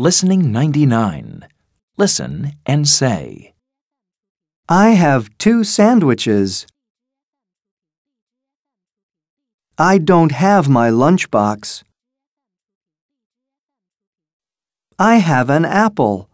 Listening 99. Listen and say. I have two sandwiches. I don't have my lunchbox. I have an apple.